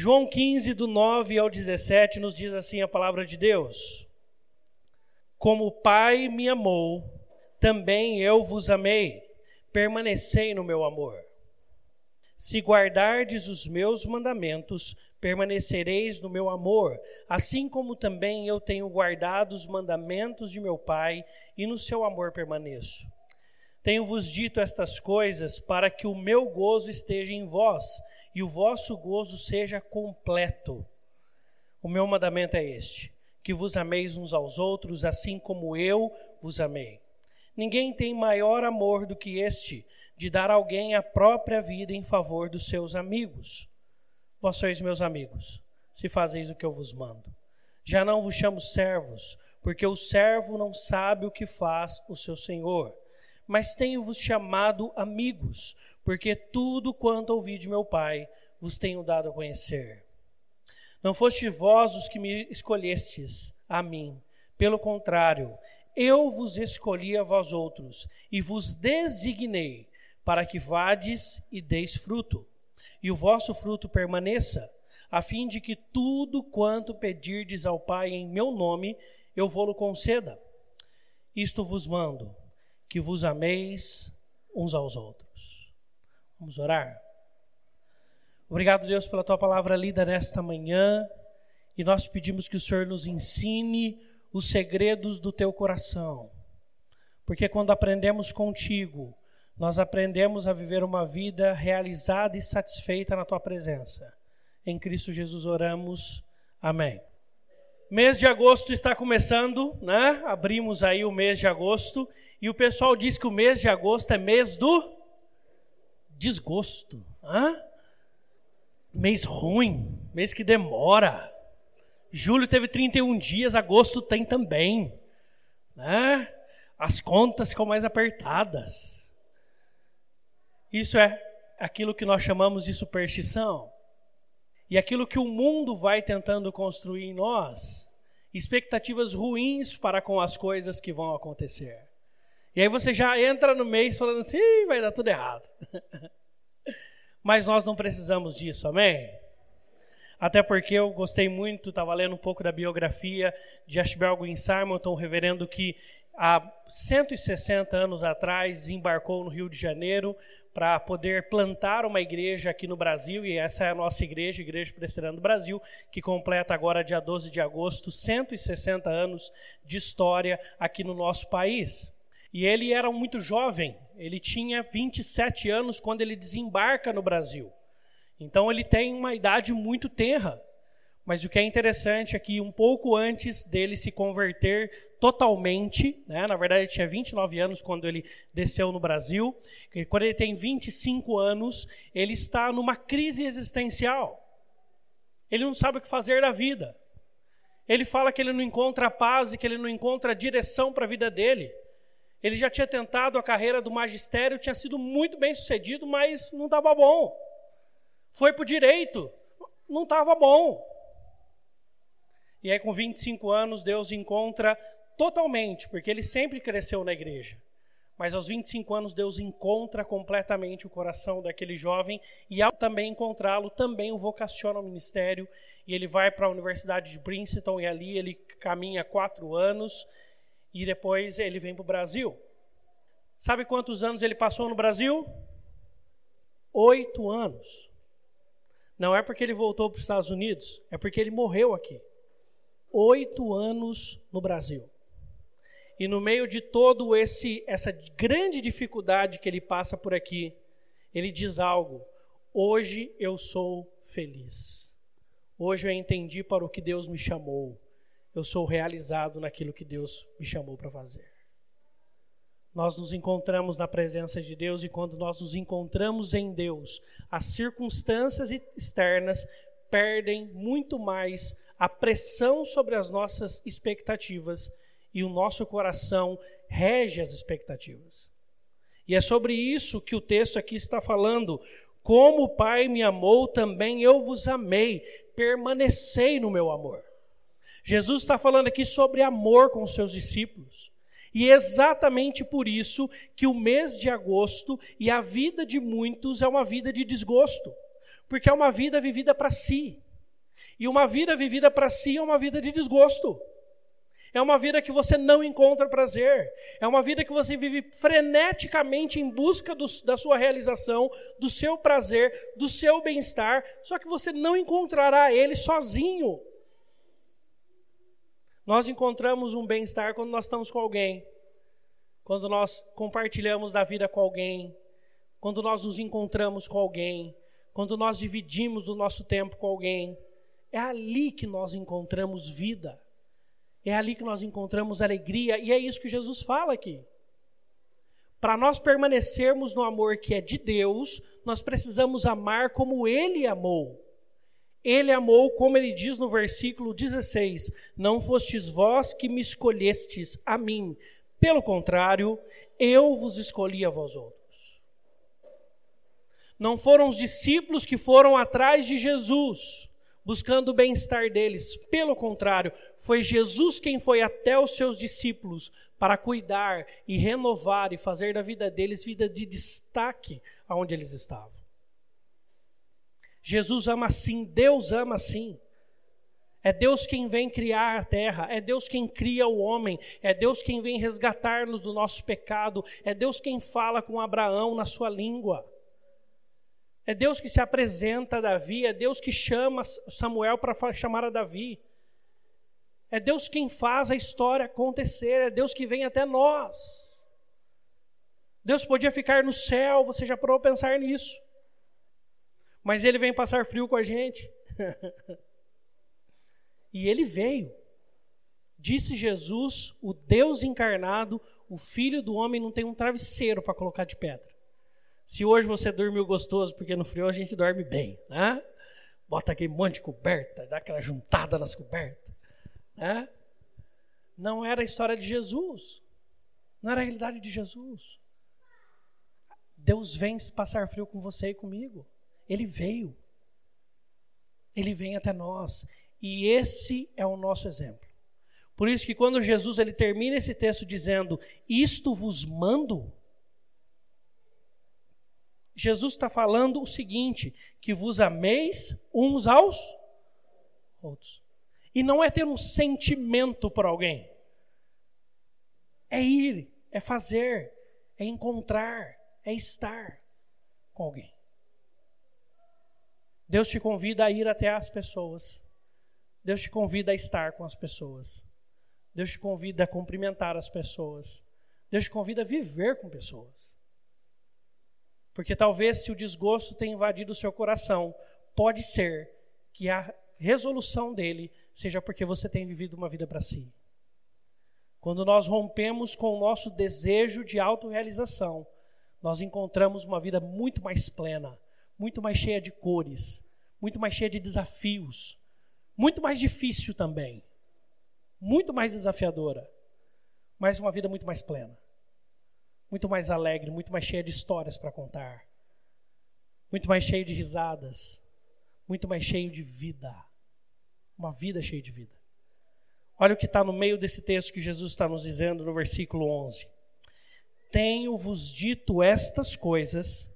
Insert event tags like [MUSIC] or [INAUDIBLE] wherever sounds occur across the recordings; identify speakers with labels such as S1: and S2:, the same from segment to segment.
S1: João 15, do 9 ao 17, nos diz assim a palavra de Deus: Como o Pai me amou, também eu vos amei, permanecei no meu amor. Se guardardes os meus mandamentos, permanecereis no meu amor, assim como também eu tenho guardado os mandamentos de meu Pai e no seu amor permaneço. Tenho-vos dito estas coisas para que o meu gozo esteja em vós e o vosso gozo seja completo. O meu mandamento é este: que vos ameis uns aos outros, assim como eu vos amei. Ninguém tem maior amor do que este, de dar alguém a própria vida em favor dos seus amigos. Vós sois meus amigos, se fazeis o que eu vos mando. Já não vos chamo servos, porque o servo não sabe o que faz o seu senhor. Mas tenho-vos chamado amigos, porque tudo quanto ouvi de meu Pai vos tenho dado a conhecer. Não foste vós os que me escolhestes a mim, pelo contrário, eu vos escolhi a vós outros e vos designei para que vades e deis fruto, e o vosso fruto permaneça, a fim de que tudo quanto pedirdes ao Pai em meu nome, eu vou-lo conceda. Isto vos mando, que vos ameis uns aos outros. Vamos orar? Obrigado, Deus, pela tua palavra lida nesta manhã. E nós pedimos que o Senhor nos ensine os segredos do teu coração. Porque quando aprendemos contigo, nós aprendemos a viver uma vida realizada e satisfeita na tua presença. Em Cristo Jesus oramos. Amém. Mês de agosto está começando, né? Abrimos aí o mês de agosto e o pessoal diz que o mês de agosto é mês do desgosto. Hã? Mês ruim, mês que demora. Julho teve 31 dias, agosto tem também. Né? As contas ficam mais apertadas. Isso é aquilo que nós chamamos de superstição. E aquilo que o mundo vai tentando construir em nós, expectativas ruins para com as coisas que vão acontecer. E aí você já entra no mês falando assim, vai dar tudo errado. [LAUGHS] Mas nós não precisamos disso, amém? Até porque eu gostei muito, estava lendo um pouco da biografia de Ashbel Green Simonton, um reverendo que há 160 anos atrás embarcou no Rio de Janeiro para poder plantar uma igreja aqui no Brasil, e essa é a nossa igreja, Igreja Presbiteriana do Brasil, que completa agora, dia 12 de agosto, 160 anos de história aqui no nosso país. E ele era muito jovem, ele tinha 27 anos quando ele desembarca no Brasil. Então ele tem uma idade muito tenra. Mas o que é interessante é que um pouco antes dele se converter totalmente, né, na verdade ele tinha 29 anos quando ele desceu no Brasil, e quando ele tem 25 anos, ele está numa crise existencial. Ele não sabe o que fazer da vida. Ele fala que ele não encontra paz e que ele não encontra direção para a vida dele. Ele já tinha tentado a carreira do magistério, tinha sido muito bem sucedido, mas não estava bom. Foi para o direito, não estava bom. E aí, com 25 anos, Deus encontra totalmente, porque ele sempre cresceu na igreja. Mas aos 25 anos, Deus encontra completamente o coração daquele jovem, e ao também encontrá-lo, também o vocaciona ao ministério. E ele vai para a Universidade de Princeton, e ali ele caminha quatro anos e depois ele vem para o Brasil. Sabe quantos anos ele passou no Brasil? Oito anos. Não é porque ele voltou para os Estados Unidos, é porque ele morreu aqui. Oito anos no Brasil. E no meio de todo esse essa grande dificuldade que ele passa por aqui, ele diz algo: hoje eu sou feliz. Hoje eu entendi para o que Deus me chamou eu sou realizado naquilo que Deus me chamou para fazer. Nós nos encontramos na presença de Deus e quando nós nos encontramos em Deus, as circunstâncias externas perdem muito mais a pressão sobre as nossas expectativas e o nosso coração rege as expectativas. E é sobre isso que o texto aqui está falando. Como o Pai me amou, também eu vos amei. Permanecei no meu amor. Jesus está falando aqui sobre amor com os seus discípulos. E é exatamente por isso que o mês de agosto e a vida de muitos é uma vida de desgosto, porque é uma vida vivida para si. E uma vida vivida para si é uma vida de desgosto. É uma vida que você não encontra prazer. É uma vida que você vive freneticamente em busca do, da sua realização, do seu prazer, do seu bem-estar, só que você não encontrará ele sozinho. Nós encontramos um bem-estar quando nós estamos com alguém, quando nós compartilhamos da vida com alguém, quando nós nos encontramos com alguém, quando nós dividimos o nosso tempo com alguém. É ali que nós encontramos vida. É ali que nós encontramos alegria, e é isso que Jesus fala aqui. Para nós permanecermos no amor que é de Deus, nós precisamos amar como Ele amou. Ele amou, como ele diz no versículo 16: Não fostes vós que me escolhestes a mim, pelo contrário, eu vos escolhi a vós outros. Não foram os discípulos que foram atrás de Jesus, buscando o bem-estar deles. Pelo contrário, foi Jesus quem foi até os seus discípulos para cuidar e renovar e fazer da vida deles vida de destaque aonde eles estavam. Jesus ama assim, Deus ama assim. É Deus quem vem criar a terra, é Deus quem cria o homem, é Deus quem vem resgatar-nos do nosso pecado, é Deus quem fala com Abraão na sua língua. É Deus que se apresenta a Davi, é Deus que chama Samuel para chamar a Davi. É Deus quem faz a história acontecer, é Deus que vem até nós. Deus podia ficar no céu, você já parou a pensar nisso mas ele vem passar frio com a gente. [LAUGHS] e ele veio. Disse Jesus, o Deus encarnado, o Filho do homem não tem um travesseiro para colocar de pedra. Se hoje você dormiu gostoso, porque no frio a gente dorme bem, né? Bota aquele monte de coberta, dá aquela juntada nas cobertas, né? Não era a história de Jesus. Não era a realidade de Jesus. Deus vem passar frio com você e comigo. Ele veio. Ele vem até nós. E esse é o nosso exemplo. Por isso que quando Jesus ele termina esse texto dizendo: Isto vos mando, Jesus está falando o seguinte: que vos ameis uns aos outros. E não é ter um sentimento por alguém, é ir, é fazer, é encontrar, é estar com alguém. Deus te convida a ir até as pessoas. Deus te convida a estar com as pessoas. Deus te convida a cumprimentar as pessoas. Deus te convida a viver com pessoas. Porque talvez se o desgosto tenha invadido o seu coração, pode ser que a resolução dele seja porque você tem vivido uma vida para si. Quando nós rompemos com o nosso desejo de autorrealização, nós encontramos uma vida muito mais plena, muito mais cheia de cores, muito mais cheia de desafios, muito mais difícil também, muito mais desafiadora, mas uma vida muito mais plena, muito mais alegre, muito mais cheia de histórias para contar, muito mais cheia de risadas, muito mais cheio de vida, uma vida cheia de vida. Olha o que está no meio desse texto que Jesus está nos dizendo no versículo 11: Tenho-vos dito estas coisas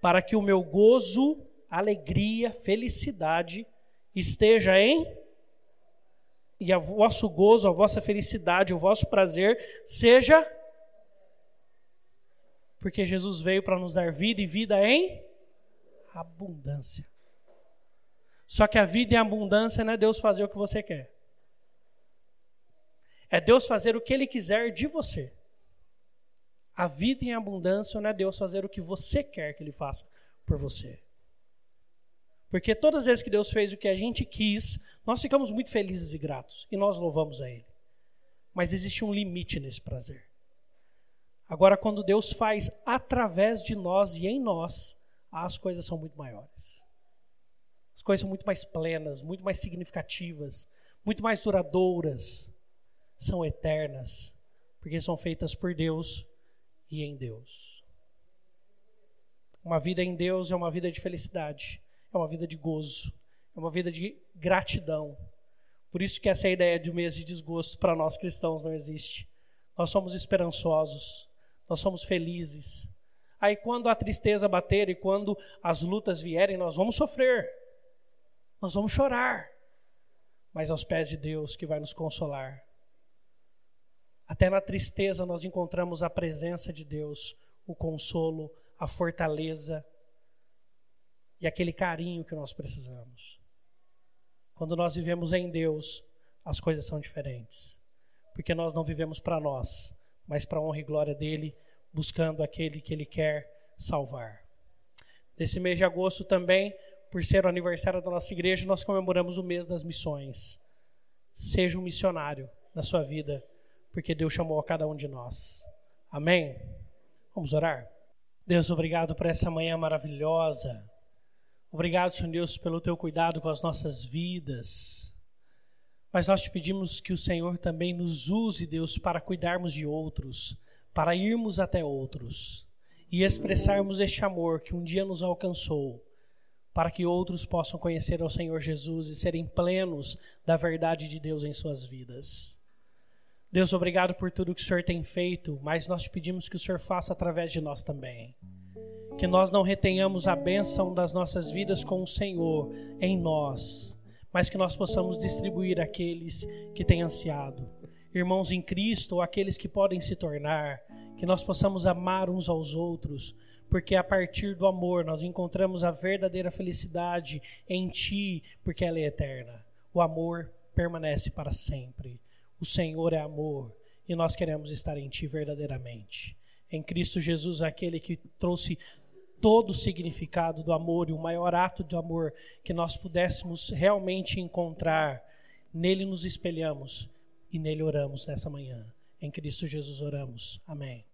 S1: para que o meu gozo, alegria, felicidade esteja em e o vosso gozo, a vossa felicidade, o vosso prazer seja porque Jesus veio para nos dar vida e vida em abundância. Só que a vida em abundância não é Deus fazer o que você quer. É Deus fazer o que Ele quiser de você. A vida em abundância não é Deus fazer o que você quer que Ele faça por você. Porque todas as vezes que Deus fez o que a gente quis, nós ficamos muito felizes e gratos e nós louvamos a Ele. Mas existe um limite nesse prazer. Agora, quando Deus faz através de nós e em nós, as coisas são muito maiores. As coisas são muito mais plenas, muito mais significativas, muito mais duradouras, são eternas, porque são feitas por Deus e em Deus. Uma vida em Deus é uma vida de felicidade, é uma vida de gozo, é uma vida de gratidão. Por isso que essa ideia de um mês de desgosto para nós cristãos não existe. Nós somos esperançosos, nós somos felizes. Aí quando a tristeza bater e quando as lutas vierem, nós vamos sofrer. Nós vamos chorar. mas aos pés de Deus que vai nos consolar. Até na tristeza nós encontramos a presença de Deus, o consolo, a fortaleza e aquele carinho que nós precisamos. Quando nós vivemos em Deus, as coisas são diferentes. Porque nós não vivemos para nós, mas para a honra e glória dele, buscando aquele que ele quer salvar. Nesse mês de agosto também, por ser o aniversário da nossa igreja, nós comemoramos o mês das missões. Seja um missionário na sua vida, porque Deus chamou a cada um de nós. Amém? Vamos orar? Deus, obrigado por essa manhã maravilhosa. Obrigado, Senhor Deus, pelo teu cuidado com as nossas vidas. Mas nós te pedimos que o Senhor também nos use, Deus, para cuidarmos de outros, para irmos até outros e expressarmos este amor que um dia nos alcançou, para que outros possam conhecer ao Senhor Jesus e serem plenos da verdade de Deus em suas vidas. Deus, obrigado por tudo que o Senhor tem feito, mas nós te pedimos que o Senhor faça através de nós também. Que nós não retenhamos a bênção das nossas vidas com o Senhor em nós, mas que nós possamos distribuir aqueles que têm ansiado. Irmãos em Cristo, ou aqueles que podem se tornar, que nós possamos amar uns aos outros, porque a partir do amor nós encontramos a verdadeira felicidade em Ti, porque ela é eterna. O amor permanece para sempre. O Senhor é amor e nós queremos estar em Ti verdadeiramente. Em Cristo Jesus, aquele que trouxe todo o significado do amor e o maior ato de amor que nós pudéssemos realmente encontrar, nele nos espelhamos e nele oramos nessa manhã. Em Cristo Jesus oramos. Amém.